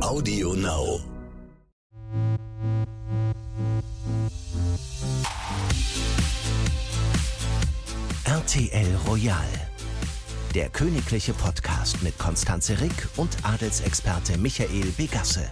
Audio Now. RTL Royal. Der königliche Podcast mit Konstanze Rick und Adelsexperte Michael Begasse.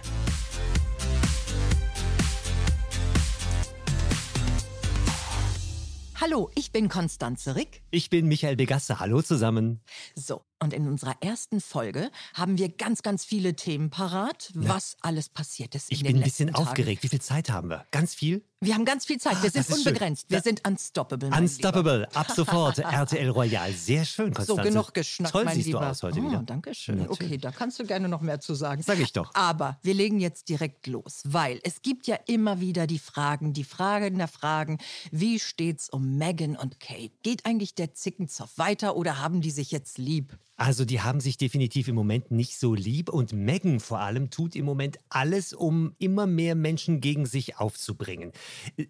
Hallo, ich bin Konstanze Rick. Ich bin Michael Begasse. Hallo zusammen. So, und in unserer ersten Folge haben wir ganz, ganz viele Themen parat, was alles passiert ist. Ich in bin ein bisschen Tagen. aufgeregt. Wie viel Zeit haben wir? Ganz viel? Wir haben ganz viel Zeit. Wir Ah, sind ist schön. unbegrenzt. Wir Ja. sind unstoppable. Unstoppable. Ab sofort. RTL Royal. Sehr schön, Lieber. Konstanze. So, genug geschnackt, Toll mein siehst Lieber. du aus heute oh, wieder. Danke schön. Natürlich. Okay, da kannst du gerne noch mehr zu sagen. Sag ich doch. Aber wir legen jetzt direkt los, weil es gibt ja immer wieder die Fragen, die Fragen der Fragen. Wie steht's um Meghan und Kate? Geht eigentlich der Zickenzoff weiter oder haben die sich jetzt lieb? Also die haben sich definitiv im Moment nicht so lieb und Megan vor allem tut im Moment alles, um immer mehr Menschen gegen sich aufzubringen.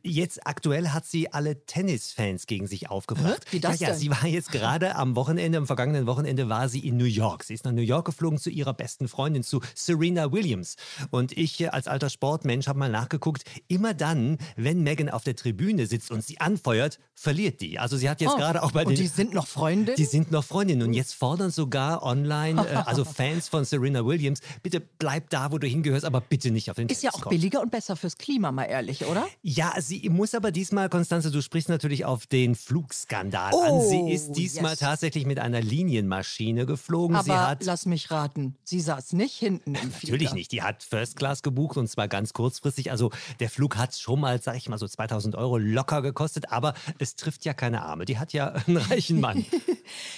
Jetzt aktuell hat sie alle Tennisfans gegen sich aufgebracht. Wie das ja, ja, denn? sie war jetzt gerade am Wochenende, am vergangenen Wochenende war sie in New York. Sie ist nach New York geflogen zu ihrer besten Freundin, zu Serena Williams. Und ich äh, als alter Sportmensch habe mal nachgeguckt, immer dann, wenn Megan auf der Tribüne sitzt und sie anfeuert, verliert die. Also sie hat jetzt Oh, gerade auch bei und den... die sind noch Freundinnen? Die sind noch Freundinnen und jetzt fordern sogar online, äh, also Fans von Serena Williams, bitte bleib da, wo du hingehörst, aber bitte nicht auf den Ist ja auch billiger und besser fürs Klima, mal ehrlich, oder? Ja, sie muss aber diesmal, Konstanze, du sprichst natürlich auf den Flugskandal an. Oh, Sie ist diesmal yes. tatsächlich mit einer Linienmaschine geflogen. sie Aber hat lass mich raten, sie saß nicht hinten im Flieger. Natürlich nicht. Die hat First Class gebucht und zwar ganz kurzfristig. Also der Flug hat schon mal, sag ich mal, so 2000 Euro locker gekostet. Aber es trifft ja keine Arme. Die hat ja einen reichen Mann.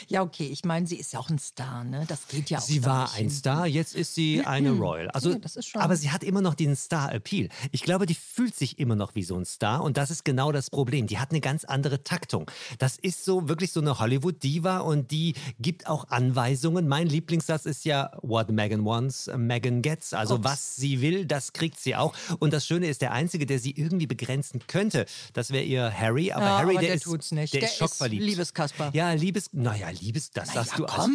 Ja, okay, ich meine, sie ist ja auch ein Star, ne? Das geht ja auch. Sie war ein hin. Star, jetzt ist sie eine Royal. Also, Ja, das ist schon- aber sie hat immer noch den Star-Appeal. Ich glaube, die fühlt sich immer noch wie so ein Star und das ist genau das Problem. Die hat eine ganz andere Taktung. Das ist so wirklich so eine Hollywood-Diva und die gibt auch Anweisungen. Mein Lieblingssatz ist ja What Megan wants, Megan gets. Also was sie will, das kriegt sie auch. Und das Schöne ist, der Einzige, der sie irgendwie begrenzen könnte, das wäre ihr Harry. Aber Ja, Harry, aber der, der ist, nicht. Der, Der ist ist schockverliebt. Liebeskasper. Ja, Liebes, naja, Liebes, das Na sagst ja, du komm.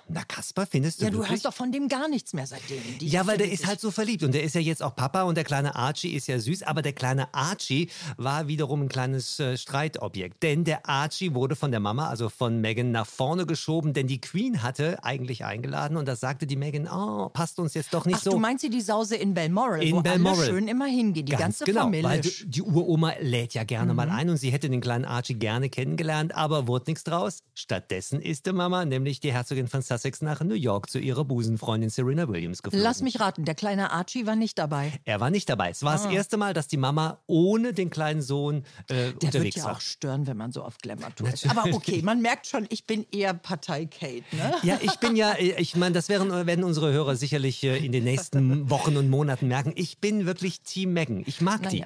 Na, Kasper, findest du Ja, du wirklich? hörst doch von dem gar nichts mehr seitdem. Die Ja, weil der ist halt so verliebt und der ist ja jetzt auch Papa und der kleine Archie ist ja süß, aber der kleine Archie war wiederum ein kleines äh, Streitobjekt, denn der Archie wurde von der Mama, also von Megan, nach vorne geschoben, denn die Queen hatte eigentlich eingeladen und da sagte die Megan, oh, passt uns jetzt doch nicht Ach, so. du meinst sie die Sause in Balmoral, In wo Balmoral. alle schön immer hingehen, die Ganz ganze genau, Familie. weil die, die Uroma lädt ja gerne Mhm. mal ein und sie hätte den kleinen Archie gerne kennengelernt, aber wurde nichts draus. Stattdessen ist die Mama, nämlich die Herzogin von Sussex, nach New York zu ihrer Busenfreundin Serena Williams geflogen. Lass mich raten, der kleine Archie war nicht dabei. Er war nicht dabei. Es war das erste Mal, dass die Mama ohne den kleinen Sohn äh, Ah. Der wird unterwegs ja war. auch stören, wenn man so auf Glamour tourt. Aber okay, man merkt schon, ich bin eher Partei Kate, ne? Ja, ich bin ja, ich meine, das wären, werden unsere Hörer sicherlich äh, in den nächsten Wochen und Monaten merken. Ich bin wirklich Team Megan. Ich mag die.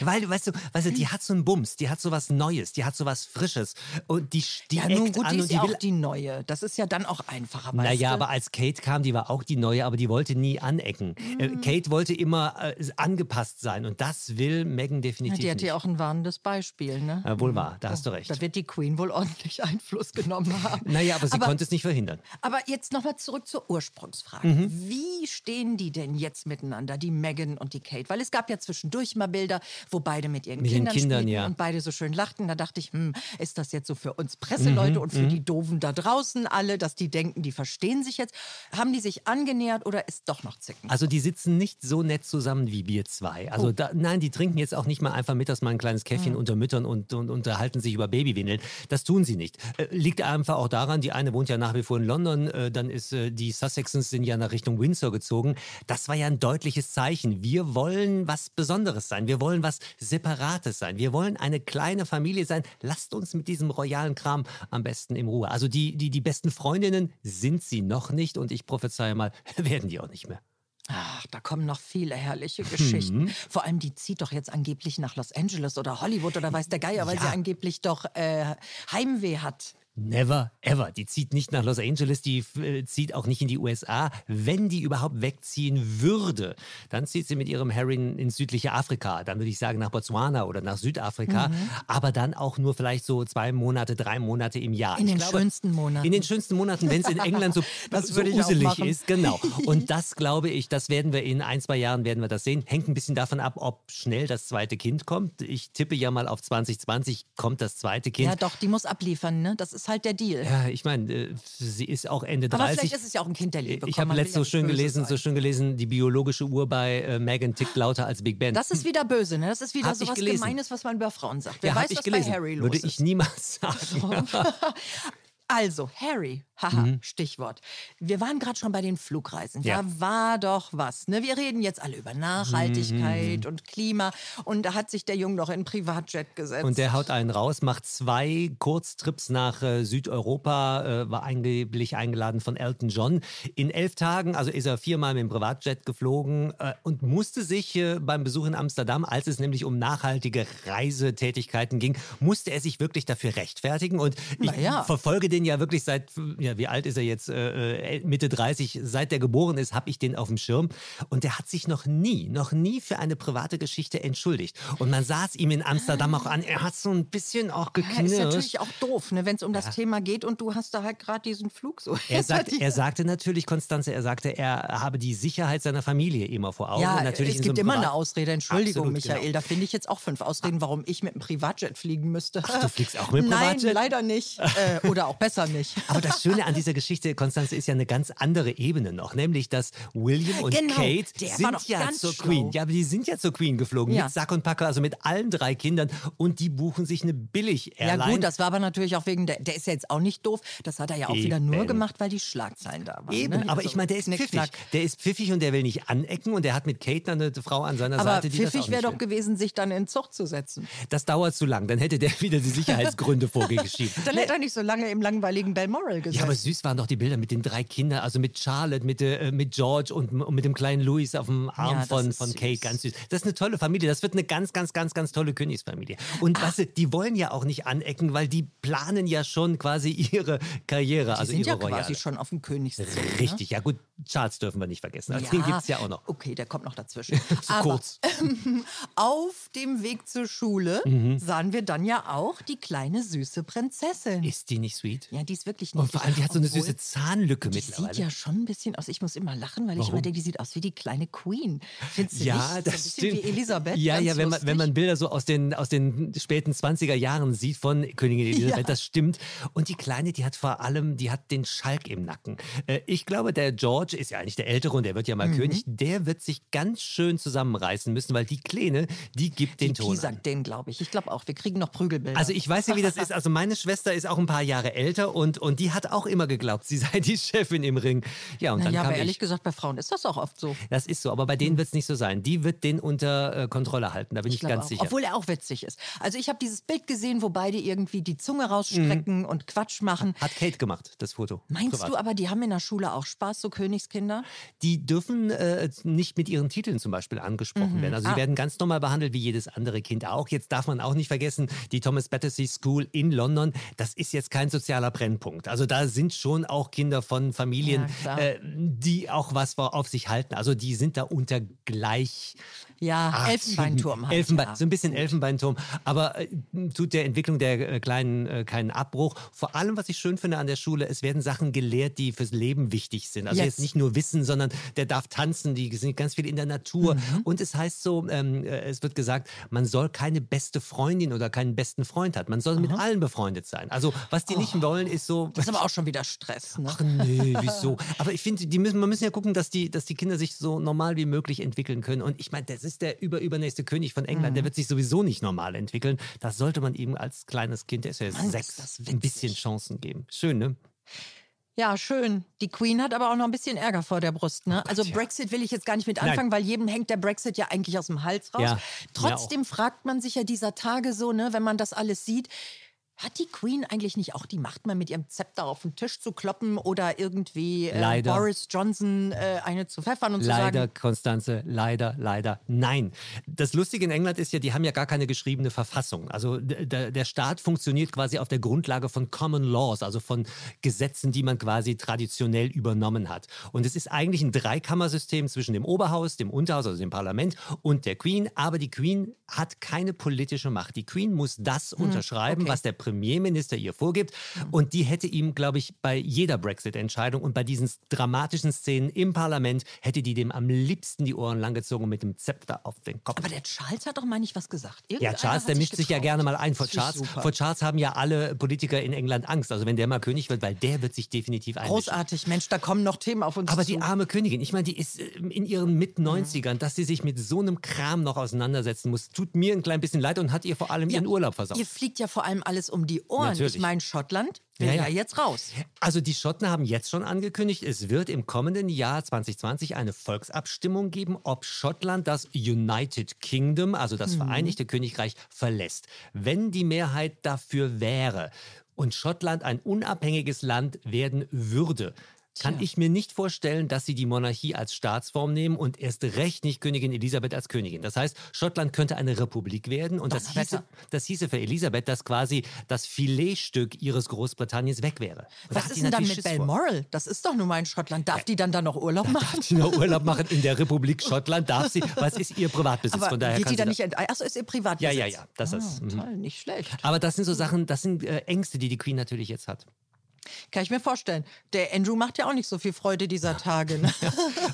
Weil, weißt du, weißt du, die hat so einen Bums, die hat so was Neues, die hat so was Frisches. Und die, die Ja, nun gut, an die und ist die ja will auch die neue. Das ist ja dann auch einfacher, weißt Naja, aber als Kate kam, die war auch die neue, aber die wollte nie anecken. Äh, Mhm. Kate wollte immer äh, angepasst sein und das will Megan Ja, definitiv die hat ja auch ein warnendes Beispiel, ne? Ja, wohl wahr, da hast du recht. Da wird die Queen wohl ordentlich Einfluss genommen haben. Naja, aber sie aber, konnte es nicht verhindern. aber jetzt nochmal zurück zur Ursprungsfrage. Mhm. Wie stehen die denn jetzt miteinander, die Megan und die Kate? Weil es gab ja zwischendurch mal Bilder, wo beide mit ihren Mit Kindern, Kindern, spielten ja. und beide so schön lachten. Da dachte ich, hm, ist das jetzt so für uns Presseleute Mhm, und für die Doofen da draußen alle, dass die denken, die verstehen sich jetzt? Haben die sich angenähert oder ist doch noch Zicken? Also die sitzen nicht so nett zusammen wie wir zwei. Also Oh. da, nein, die trinken jetzt auch nicht mal einfach mittags mal ein kleines Käffchen unter Müttern und, und unterhalten sich über Babywindeln. Das tun sie nicht. Äh, liegt einfach auch daran, die eine wohnt ja nach wie vor in London, äh, dann ist äh, die Sussexens sind ja nach Richtung Windsor gezogen. Das war ja ein deutliches Zeichen. Wir wollen was Besonderes sein. Wir wollen was Separates sein. Wir wollen eine kleine Familie sein. Lasst uns mit diesem royalen Kram am besten in Ruhe. Also die, die, die besten Freundinnen sind sie noch nicht und ich prophezeie mal, werden die auch nicht mehr. Ach, da kommen noch viele herrliche Geschichten. Mhm. Vor allem, die zieht doch jetzt angeblich nach Los Angeles oder Hollywood oder weiß der Geier, weil Ja. sie angeblich doch äh, Heimweh hat. Never ever. Die zieht nicht nach Los Angeles, die äh, zieht auch nicht in die USA. Wenn die überhaupt wegziehen würde, dann zieht sie mit ihrem Harry ins südliche Afrika. Dann würde ich sagen nach Botswana oder nach Südafrika. Mhm. Aber dann auch nur vielleicht so zwei Monate, drei Monate im Jahr. In ich den glaube, schönsten Monaten. In den schönsten Monaten, wenn es in England so, das so uselig ist. Genau. Und das glaube ich, das werden wir in ein, zwei Jahren werden wir das sehen. Hängt ein bisschen davon ab, ob schnell das zweite Kind kommt. Ich tippe ja mal auf 2020 kommt das zweite Kind. Ja, doch, die muss abliefern, ne? Das ist halt der Deal. Ja, ich meine, äh, sie ist auch Ende 30. Aber vielleicht ist es ja auch ein Kind der Liebe. Ich habe letztens so schön gelesen, so schön gelesen, die biologische Uhr bei äh, Megan tickt lauter als Big Ben. Das ist wieder böse, ne? Das ist wieder so was Gemeines, was man über Frauen sagt. Wer ja, weiß, was gelesen. bei Harry los Würde ist. Würde ich niemals sagen. Also, Harry, haha, mhm. Stichwort. Wir waren gerade schon bei den Flugreisen. Ja. Da war doch was. Ne? Wir reden jetzt alle über Nachhaltigkeit mhm. und Klima. Und da hat sich der Junge noch in ein Privatjet gesetzt. Und der haut einen raus, macht zwei Kurztrips nach äh, Südeuropa, äh, war angeblich eingeladen von Elton John. In elf Tagen, also ist er viermal mit dem Privatjet geflogen äh, und musste sich äh, beim Besuch in Amsterdam, als es nämlich um nachhaltige Reisetätigkeiten ging, musste er sich wirklich dafür rechtfertigen. Und ich ja. verfolge den den ja wirklich seit, ja, wie alt ist er jetzt? Äh, äh Mitte 30, seit der geboren ist, habe ich den auf dem Schirm. Und der hat sich noch nie, noch nie für eine private Geschichte entschuldigt. Und man sah es ihm in Amsterdam auch an. Er hat so ein bisschen auch geknirscht. Ja, ist natürlich auch doof, ne, wenn es um das ja. Thema geht und du hast da halt gerade diesen Flug so. Er, sagt, er sagte natürlich, Konstanze, er sagte, er habe die Sicherheit seiner Familie immer vor Augen. Ja, und natürlich es gibt so immer Privat eine Ausrede. Entschuldigung, Absolut, Michael, genau. da finde ich jetzt auch fünf Ausreden, warum ich mit einem Privatjet fliegen müsste. Ach, du fliegst auch mit einem Privatjet? Nein, leider nicht. äh, oder auch besser nicht. Aber das Schöne an dieser Geschichte, Konstanze, ist ja eine ganz andere Ebene noch, nämlich dass William und genau, Kate sind ja zur schlau. Queen. Ja, aber die sind ja zur Queen geflogen ja. mit Sack und Packer, also mit allen drei Kindern und die buchen sich eine Billig-Airline. Ja gut, das war aber natürlich auch wegen der, der ist ja jetzt auch nicht doof. Das hat er ja auch Eben. wieder nur gemacht, weil die Schlagzeilen da waren. Eben, ne? aber also, ich meine, der ist pfiffig. Knack. Der ist pfiffig und der will nicht anecken und der hat mit Kate dann eine Frau an seiner aber Seite, die pfiffig wäre doch gewesen, sich dann in Zucht zu setzen. Das dauert zu lang, dann hätte der wieder die Sicherheitsgründe vorgeschrieben. dann hätte er nicht so lange im langweiligen Balmoral gesessen. Ja, aber süß waren doch die Bilder mit den drei Kindern, also mit Charlotte, mit, äh, mit George und, und, mit dem kleinen Louis auf dem Arm ja, von, von Kate. Ganz süß. Das ist eine tolle Familie. Das wird eine ganz, ganz, ganz, ganz tolle Königsfamilie. Und weißt du, die wollen ja auch nicht anecken, weil die planen ja schon quasi ihre Karriere, die also sind ihre ja Royale. quasi schon auf dem Königstrom. Ne? Richtig, ne? ja gut, Charles dürfen wir nicht vergessen. Also ja, den gibt es ja auch noch. Okay, der kommt noch dazwischen. Zu Aber, kurz. Ähm, auf dem Weg zur Schule mhm. sahen wir dann ja auch die kleine süße Prinzessin. Ist die nicht sweet? Ja, die ist wirklich nicht. Und vor allem, die hat so eine süße Zahnlücke die mittlerweile. sieht ja schon ein bisschen aus. Ich muss immer lachen, weil Warum? ich immer denke, die sieht aus wie die kleine Queen. Findest du ja, nicht? das so stimmt. Wie Elisabeth. Ja, ja, wenn man, wenn man Bilder so aus den, aus den späten 20er Jahren sieht von Königin Elisabeth, ja. das stimmt. Und die Kleine, die hat vor allem, die hat den Schalk im Nacken. Äh, ich glaube, der George ist ja eigentlich der Ältere und der wird ja mal mhm. König. Der wird sich ganz schön zusammenreißen müssen, weil die Kleine, die gibt den die Ton. Die sagt den, glaube ich. Ich glaube auch, wir kriegen noch Prügelbilder. Also ich weiß ja, wie das ist. Also meine Schwester ist auch ein paar Jahre älter und, und die hat auch immer geglaubt, sie sei die Chefin im Ring. Ja, und Na dann ja, kam aber ich. ehrlich gesagt, bei Frauen ist das auch oft so. Das ist so, aber bei denen wird es nicht so sein. Die wird den unter äh, Kontrolle halten, da bin ich, ich ganz auch. sicher. Obwohl er auch witzig ist. Also ich habe dieses Bild gesehen, wo beide irgendwie die Zunge rausstrecken mhm. und Quatsch machen. Hat Kate gemacht, das Foto. Meinst privat. du aber, die haben in der Schule auch Spaß, so Königskinder? Die dürfen äh, nicht mit ihren Titeln zum Beispiel angesprochen mhm. werden. Also ah. sie werden ganz normal behandelt wie jedes andere Kind auch. Jetzt darf man auch nicht vergessen, die Thomas Battersea School in London, das ist jetzt kein sozialer Brennpunkt. Also da sind schon auch Kinder von Familien, ja, äh, die auch was auf sich halten. Also die sind da unter gleich. Ja, Elfenbeinturm. Halt, Elfenbein, ja. So ein bisschen Elfenbeinturm. Aber äh, tut der Entwicklung der äh, Kleinen äh, keinen Abbruch. Vor allem, was ich schön finde an der Schule, es werden Sachen gelehrt, die fürs Leben wichtig sind. Also jetzt, jetzt nicht nur Wissen, sondern der darf tanzen, die sind ganz viel in der Natur. Mhm. Und es heißt so, ähm, äh, es wird gesagt, man soll keine beste Freundin oder keinen besten Freund haben. Man soll Aha. mit allen befreundet sein. Also was die oh. nicht wollen, ist so. Das ist aber auch schon wieder Stress. Ne? Ach nee, wieso? Aber ich finde, die müssen, man müssen ja gucken, dass die, dass die Kinder sich so normal wie möglich entwickeln können. Und ich meine, das ist der überübernächste König von England. Mhm. Der wird sich sowieso nicht normal entwickeln. Das sollte man ihm als kleines Kind, der ist ja Mann, sechs, ist ein bisschen Chancen geben. Schön, ne? Ja, schön. Die Queen hat aber auch noch ein bisschen Ärger vor der Brust. Ne? Oh Gott, also Brexit will ich jetzt gar nicht mit anfangen, Nein. weil jedem hängt der Brexit ja eigentlich aus dem Hals raus. Ja, Trotzdem fragt man sich ja dieser Tage so, ne, wenn man das alles sieht, Hat die Queen eigentlich nicht auch die Macht, mal mit ihrem Zepter auf den Tisch zu kloppen oder irgendwie äh, Leider. Boris Johnson äh, eine zu pfeffern und Leider, zu sagen, Konstanze, leider, leider, nein. Das Lustige in England ist ja, die haben ja gar keine geschriebene Verfassung. Also der Staat funktioniert quasi auf der Grundlage von Common Laws, also von Gesetzen, die man quasi traditionell übernommen hat. Und es ist eigentlich ein Dreikammersystem zwischen dem Oberhaus, dem Unterhaus, also dem Parlament und der Queen. Aber die Queen hat keine politische Macht. Die Queen muss das unterschreiben, Hm, okay. was der Premierminister ihr vorgibt. Und die hätte ihm, glaube ich, bei jeder Brexit-Entscheidung und bei diesen dramatischen Szenen im Parlament, hätte die dem am liebsten die Ohren langgezogen und mit dem Zepter auf den Kopf. aber der Charles hat doch mal nicht was gesagt. Ja, Irgendeiner Charles, hat der mischt sich ja gerne mal ein. Vor Charles, super. vor Charles haben ja alle Politiker in England Angst. Also wenn der mal König wird, weil der wird sich definitiv einmischen. Großartig, Mensch, da kommen noch Themen auf uns Aber zu. die arme Königin, ich meine, die ist äh, in ihren Mit-90ern, dass sie sich mit so einem Kram noch auseinandersetzen muss, tut mir ein klein bisschen leid und hat ihr vor allem ihren Urlaub versaut. Ihr fliegt ja vor allem alles um die Ohren. Natürlich. Ich meine, Schottland will Ja, ja, ja. jetzt raus. Also die Schotten haben jetzt schon angekündigt, es wird im kommenden Jahr 2020 eine Volksabstimmung geben, ob Schottland das United Kingdom, also das Vereinigte Königreich, verlässt. Wenn die Mehrheit dafür wäre und Schottland ein unabhängiges Land werden würde, kann Tja. ich mir nicht vorstellen, dass sie die Monarchie als Staatsform nehmen und erst recht nicht Königin Elisabeth als Königin. Das heißt, Schottland könnte eine Republik werden und das hieße, das hieße für Elisabeth, dass quasi das Filetstück ihres Großbritanniens weg wäre. Und da Was hat ist denn dann mit Schiss vor. Balmoral? Das ist doch nun mal in Schottland. Darf die dann da noch Urlaub machen? Darf sie noch Urlaub machen in der Republik Schottland? Darf sie? Was ist ihr Privatbesitz? Aber Von daher wird kann die dann nicht enteilt? Achso, ist ihr Privatbesitz? Ja, ja, ja, das ah, ist, mhm. Toll, nicht schlecht. Aber das sind so Sachen, das sind äh, Ängste, die die Queen natürlich jetzt hat. Kann ich mir vorstellen. Der Andrew macht ja auch nicht so viel Freude dieser Tage. Ne?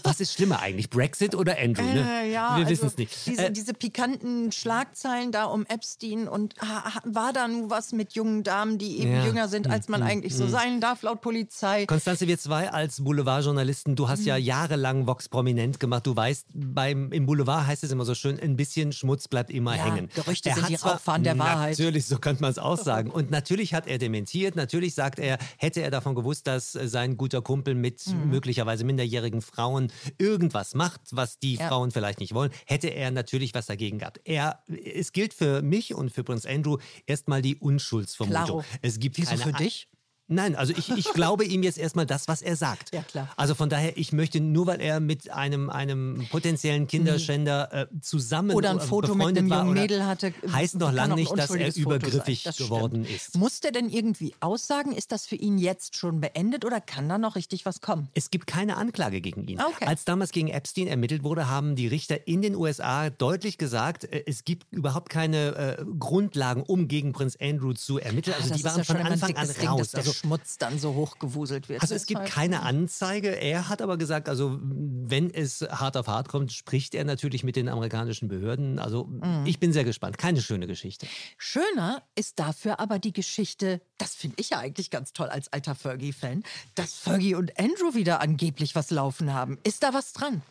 Was ist schlimmer eigentlich, Brexit oder Andrew? Ne? Äh, ja, Wir also wissen es nicht. Diese, Äh, diese pikanten Schlagzeilen da um Epstein und ah, war da nun was mit jungen Damen, die eben Ja. jünger sind, als man eigentlich so sein darf, laut Polizei. Konstanze, wir zwei als Boulevardjournalisten, du hast ja Mhm. jahrelang Vox prominent gemacht. Du weißt, beim, im Boulevard heißt es immer so schön, ein bisschen Schmutz bleibt immer Ja, hängen. Gerüchte Er sind die Rauchfahnen der Wahrheit. Natürlich, so könnte man es auch sagen. Und natürlich hat er dementiert. Natürlich sagt er, hätte er davon gewusst, dass äh, sein guter Kumpel mit Mhm. möglicherweise minderjährigen Frauen irgendwas macht, was die Ja. Frauen vielleicht nicht wollen, hätte er natürlich was dagegen gehabt. Er, es gilt für mich und für Prinz Andrew erstmal die Unschuldsvermutung. Klaro. Es gibt Wieso keine für dich? Nein, also ich, ich glaube ihm jetzt erstmal das, was er sagt. Ja, klar. Also von daher, ich möchte nur, weil er mit einem, einem potenziellen Kinderschänder äh, zusammen Oder ein äh, Foto mit einem jungen Mädel hatte. Heißt noch lange nicht, dass er übergriffig Das geworden ist. Muss der denn irgendwie aussagen? Ist das für ihn jetzt schon beendet oder kann da noch richtig was kommen? Es gibt keine Anklage gegen ihn. Okay. Als damals gegen Epstein ermittelt wurde, haben die Richter in den USA deutlich gesagt, äh, es gibt überhaupt keine äh, Grundlagen, um gegen Prinz Andrew zu ermitteln. Also Ah, die waren ja von Anfang an Ding, raus. Also Schmutz dann so hochgewuselt wird. Also es gibt keine Anzeige. Er hat aber gesagt, also wenn es hart auf hart kommt, spricht er natürlich mit den amerikanischen Behörden. Also Mhm. ich bin sehr gespannt. Keine schöne Geschichte. Schöner ist dafür aber die Geschichte, das finde ich ja eigentlich ganz toll als alter Fergie-Fan, dass Fergie und Andrew wieder angeblich was laufen haben. Ist da was dran?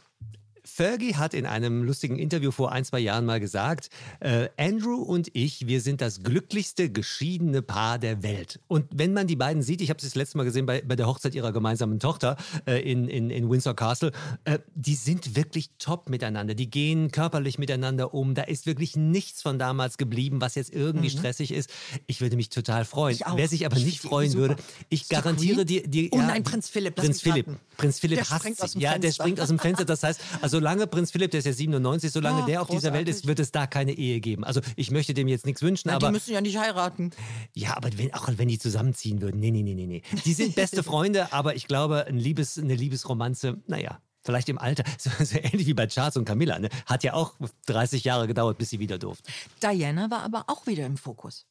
Fergie hat in einem lustigen Interview vor ein, zwei Jahren mal gesagt, äh, Andrew und ich, wir sind das glücklichste geschiedene Paar der Welt. Und wenn man die beiden sieht, ich habe es das letzte Mal gesehen bei, bei der Hochzeit ihrer gemeinsamen Tochter äh, in, in, in Windsor Castle, äh, die sind wirklich top miteinander. Die gehen körperlich miteinander um. Da ist wirklich nichts von damals geblieben, was jetzt irgendwie stressig ist. Ich würde mich total freuen. Mhm. Wer sich aber Ich nicht freuen super. würde, ich garantiere dir... Die, Oh nein, Prinz Philipp, Prinz Philipp. Prinz Philipp hasst sie. aus dem Ja, der springt aus dem Fenster. Das heißt, also solange Prinz Philipp, der ist ja 97, solange Ach, der auf dieser Welt ist, wird es da keine Ehe geben. Also ich möchte dem jetzt nichts wünschen, die aber müssen ja nicht heiraten. ja, aber wenn, auch wenn die zusammenziehen würden, nee, nee, nee, nee, nee. Die sind beste Freunde, aber ich glaube, ein Liebes, eine Liebesromanze, naja, vielleicht im Alter, so, so ähnlich wie bei Charles und Camilla, ne? hat ja auch 30 Jahre gedauert, bis sie wieder durften. Diana war aber auch wieder im Fokus.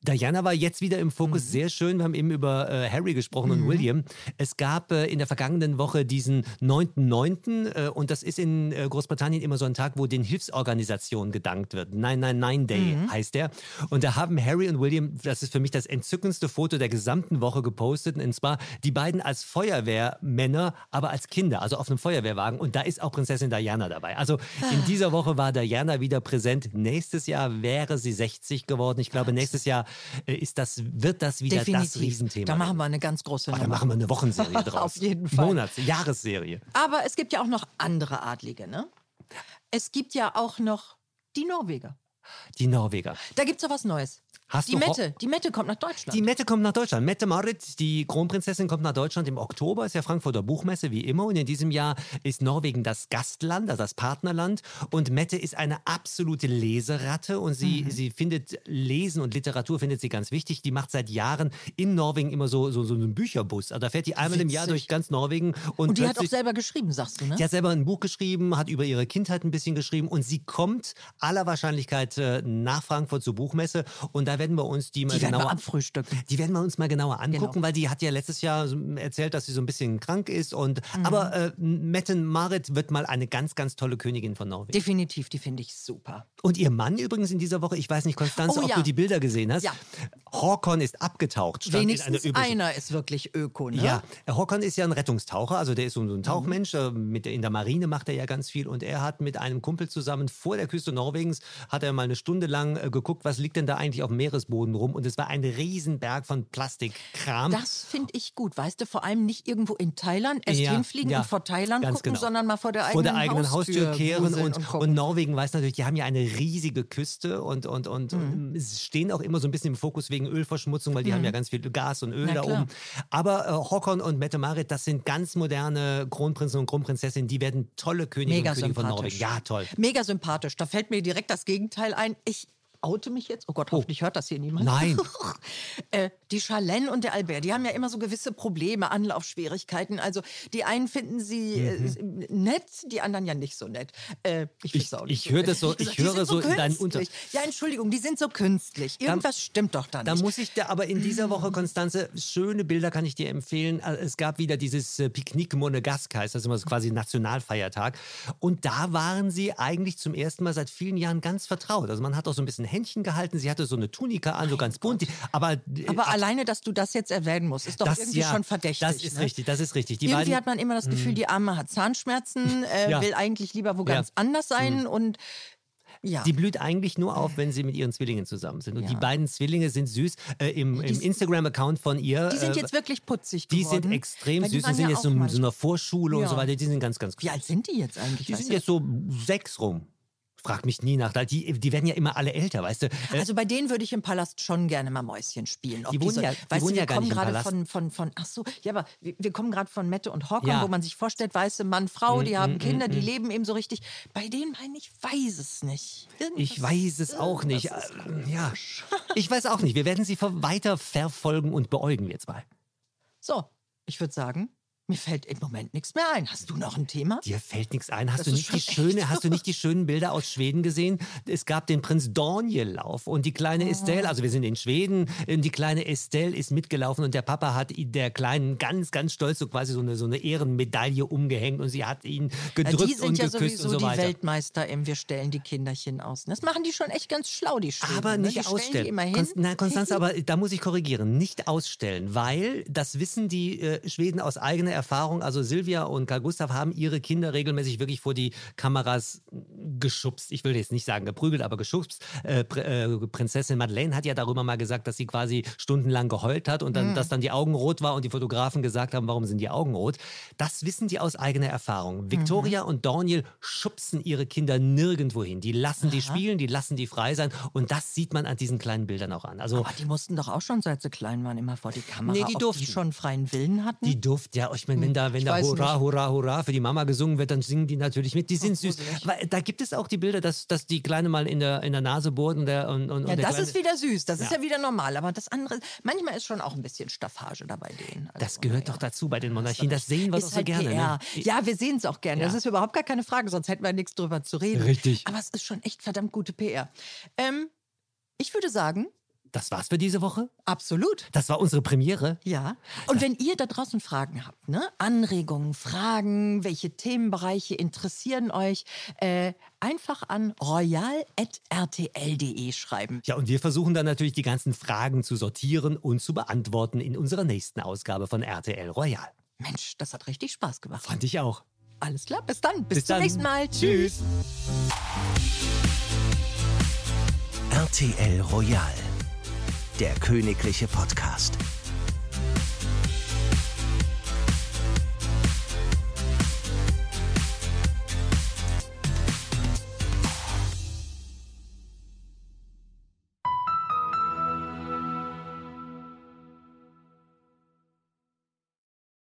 Diana war jetzt wieder im Fokus, Mhm. sehr schön. Wir haben eben über äh, Harry gesprochen und William. Es gab äh, in der vergangenen Woche diesen 9.9. Äh, und das ist in äh, Großbritannien immer so ein Tag, wo den Hilfsorganisationen gedankt wird. 999 Day Mhm. heißt der. Und da haben Harry und William, das ist für mich das entzückendste Foto der gesamten Woche gepostet. Und zwar die beiden als Feuerwehrmänner, aber als Kinder, also auf einem Feuerwehrwagen. Und da ist auch Prinzessin Diana dabei. Also Ah. in dieser Woche war Diana wieder präsent. Nächstes Jahr wäre sie 60 geworden. Ich glaube, nächstes Jahr äh, ist das, wird das wieder das Definitiv. Riesenthema. Da machen wir eine ganz große Oh, da Nummer. machen wir eine Wochenserie draus. Auf jeden Fall. Monats-, Jahresserie. Aber es gibt ja auch noch andere Adlige, ne? Es gibt ja auch noch die Norweger. Die Norweger. Da gibt's doch was Neues. Hast die Mette, die Mette kommt nach Deutschland. Die Mette kommt nach Deutschland. Mette Marit, die Kronprinzessin, kommt nach Deutschland im Oktober. Ist ja Frankfurter Buchmesse wie immer. Und in diesem Jahr ist Norwegen das Gastland, also das Partnerland. Und Mette ist eine absolute Leseratte und sie, Mhm. sie findet Lesen und Literatur findet sie ganz wichtig. Die macht seit Jahren in Norwegen immer so, so, so einen Bücherbus. Also da fährt die einmal im Jahr Witzig. durch ganz Norwegen. Und, und die hat auch selber geschrieben, sagst du, ne? Die hat selber ein Buch geschrieben, hat über ihre Kindheit ein bisschen geschrieben und sie kommt aller Wahrscheinlichkeit äh, nach Frankfurt zur Buchmesse und da werden wir uns die mal die genauer abfrühstücken. die werden wir uns mal genauer angucken, Genau. weil die hat ja letztes Jahr erzählt, dass sie so ein bisschen krank ist und Mhm. aber äh, Metten Marit wird mal eine ganz ganz tolle Königin von Norwegen. Definitiv, die finde ich super. Und ihr Mann übrigens in dieser Woche, ich weiß nicht, Konstanze, Oh ob ja. du die Bilder gesehen hast. Ja. Håkon ist abgetaucht. Wenigstens einer üblichen- einer ist wirklich Öko, ne? ja, Håkon ist ja ein Rettungstaucher, also der ist so Mhm. ein Tauchmensch. äh, Mit, in der Marine macht er ja ganz viel und er hat mit einem Kumpel zusammen vor der Küste Norwegens, hat er mal eine Stunde lang äh, geguckt, was liegt denn da eigentlich auf dem Meeresboden rum und es war ein Riesenberg von Plastikkram. Das finde ich gut, weißt du, vor allem nicht irgendwo in Thailand erst Ja, hinfliegen ja, und vor Thailand gucken, genau. sondern mal vor der eigenen, vor der eigenen Haustür, kehren wuseln und, und, gucken. Norwegen weiß natürlich, die haben ja eine riesige Küste und, und, und, Mhm. und es stehen auch immer so ein bisschen im Fokus wegen Ölverschmutzung, weil die haben ja ganz viel Gas und Öl Na da klar. oben. Aber äh, Håkon und Mette Marit, das sind ganz moderne Kronprinzen und Kronprinzessinnen, die werden tolle Könige und Könige von. Norwegen. Ja, toll. Mega sympathisch. Da fällt mir direkt das Gegenteil ein. Ich oute mich jetzt. Oh Gott, hoffentlich hört das hier niemand. Nein. äh, die Charlene und der Albert, die haben ja immer so gewisse Probleme, Anlaufschwierigkeiten. Also die einen finden sie äh, nett, die anderen ja nicht so nett. Äh, ich Ich- auch nicht ich höre nett. das so- ich sind höre so in deinen künstlich. Ja, Entschuldigung, die sind so künstlich. Irgendwas stimmt doch da Da nicht. muss ich da aber in dieser Woche, Konstanze, schöne Bilder kann ich dir empfehlen. Äh, Es gab wieder dieses äh, Picknick Monegasque, heißt das immer so quasi Nationalfeiertag. Und da waren sie eigentlich zum ersten Mal seit vielen Jahren ganz vertraut. Also man hat auch so ein bisschen Händchen gehalten. Sie hatte so eine Tunika an, so ganz bunt. Die- Aber, äh, Aber alleine, dass du das jetzt erwähnen musst, ist doch das, irgendwie ja, schon verdächtig. Das ist ne? richtig, das ist richtig. Die Irgendwie beiden, hat man immer das Gefühl, die Arme hat Zahnschmerzen, äh, Ja. will eigentlich lieber wo Ja. ganz anders sein und ja. Die blüht eigentlich nur auf, wenn sie mit ihren Zwillingen zusammen sind. Und Ja. die beiden Zwillinge sind süß. Äh, Im im Instagram-Account von ihr. Die sind äh, jetzt wirklich putzig die geworden. sind extrem die süß und waren sind ja jetzt so in so einer Vorschule und Ja. so weiter. Die sind ganz, ganz Wie alt sind die jetzt eigentlich? Die sind jetzt so sechs rum. Frag mich nie nach. Die, die werden ja immer alle älter, weißt du? Äh, Also bei denen würde ich im Palast schon gerne mal Mäuschen spielen. Die wohnen so- ja- die weißt wohnen du, wir ja kommen gerade von, von, von, ach so, ja, aber wir, wir kommen gerade von Mette und Håkon, Ja. wo man sich vorstellt, weiße Mann, Frau, die Mm, haben mm, Kinder, mm, die mm. leben eben so richtig. Bei denen meine ich, weiß es nicht. Irgendwas- ich weiß es auch nicht. Äh, Ja, ich weiß auch nicht. Wir werden sie weiter verfolgen und beäugen, wir zwei. So, ich würde sagen, mir fällt im Moment nichts mehr ein. Hast du noch ein Thema? Dir fällt nichts ein. Hast Das du nicht die echt schöne, hast du nicht die schönen Bilder aus Schweden gesehen? Es gab den Prinz Daniel-Lauf und die kleine Oh. Estelle, also wir sind in Schweden, ähm, die kleine Estelle ist mitgelaufen und der Papa hat der Kleinen ganz, ganz stolz so quasi so eine, so eine Ehrenmedaille umgehängt und sie hat ihn Ja, gedrückt die sind und ja geküsst sowieso und so die weiter. Weltmeister im Wir stellen die Kinderchen aus. Das machen die schon echt ganz schlau, die Schweden. Aber ne? nicht die stellen ausstellen. Die immer hin. Konst nein, Konstanze, aber da muss ich korrigieren. Nicht ausstellen, weil das wissen die äh, Schweden aus eigener Erfahrung. Also Silvia und Karl Gustav haben ihre Kinder regelmäßig wirklich vor die Kameras geschubst. Ich will jetzt nicht sagen geprügelt, aber geschubst. Äh, äh, Prinzessin Madeleine hat ja darüber mal gesagt, dass sie quasi stundenlang geheult hat und Mhm. dann, dass dann die Augen rot war und die Fotografen gesagt haben, warum sind die Augen rot. Das wissen die aus eigener Erfahrung. Victoria Mhm. und Daniel schubsen ihre Kinder nirgendwo hin. Die lassen die spielen, die lassen die frei sein und das sieht man an diesen kleinen Bildern auch an. Also aber die mussten doch auch schon, seit sie klein waren, immer vor die Kamera. Nee, die ob durften. die schon freien Willen hatten. Die durften ja, ich meine, wenn da, wenn da Hurra, nicht. Hurra, Hurra für die Mama gesungen wird, dann singen die natürlich mit. Die sind süß. Weil da gibt es auch die Bilder, dass, dass die Kleine mal in der, in der Nase bohrt und der, und, und, ja, und der das Kleine, ist wieder süß, das ist Ja. ja wieder normal. Aber das andere, manchmal ist schon auch ein bisschen Staffage da bei denen. Also, Das gehört naja. doch dazu bei den Monarchien. Das sehen wir doch so halt gerne. Ne? Ja, wir sehen es auch gerne. Ja. Das ist überhaupt gar keine Frage, sonst hätten wir nichts drüber zu reden. Richtig. Aber es ist schon echt verdammt gute PR. Ähm, ich würde sagen, Das war's für diese Woche. absolut. Das war unsere Premiere. Ja. Und wenn ihr da draußen Fragen habt, ne? Anregungen, Fragen, welche Themenbereiche interessieren euch, äh, einfach an royal.rtl.de schreiben. Ja, und wir versuchen dann natürlich die ganzen Fragen zu sortieren und zu beantworten in unserer nächsten Ausgabe von RTL Royal. Mensch, das hat richtig Spaß gemacht. Fand ich auch. Alles klar, bis dann. Bis, Bis zum dann. nächsten Mal. Tschüss. RTL Royal. Der königliche Podcast.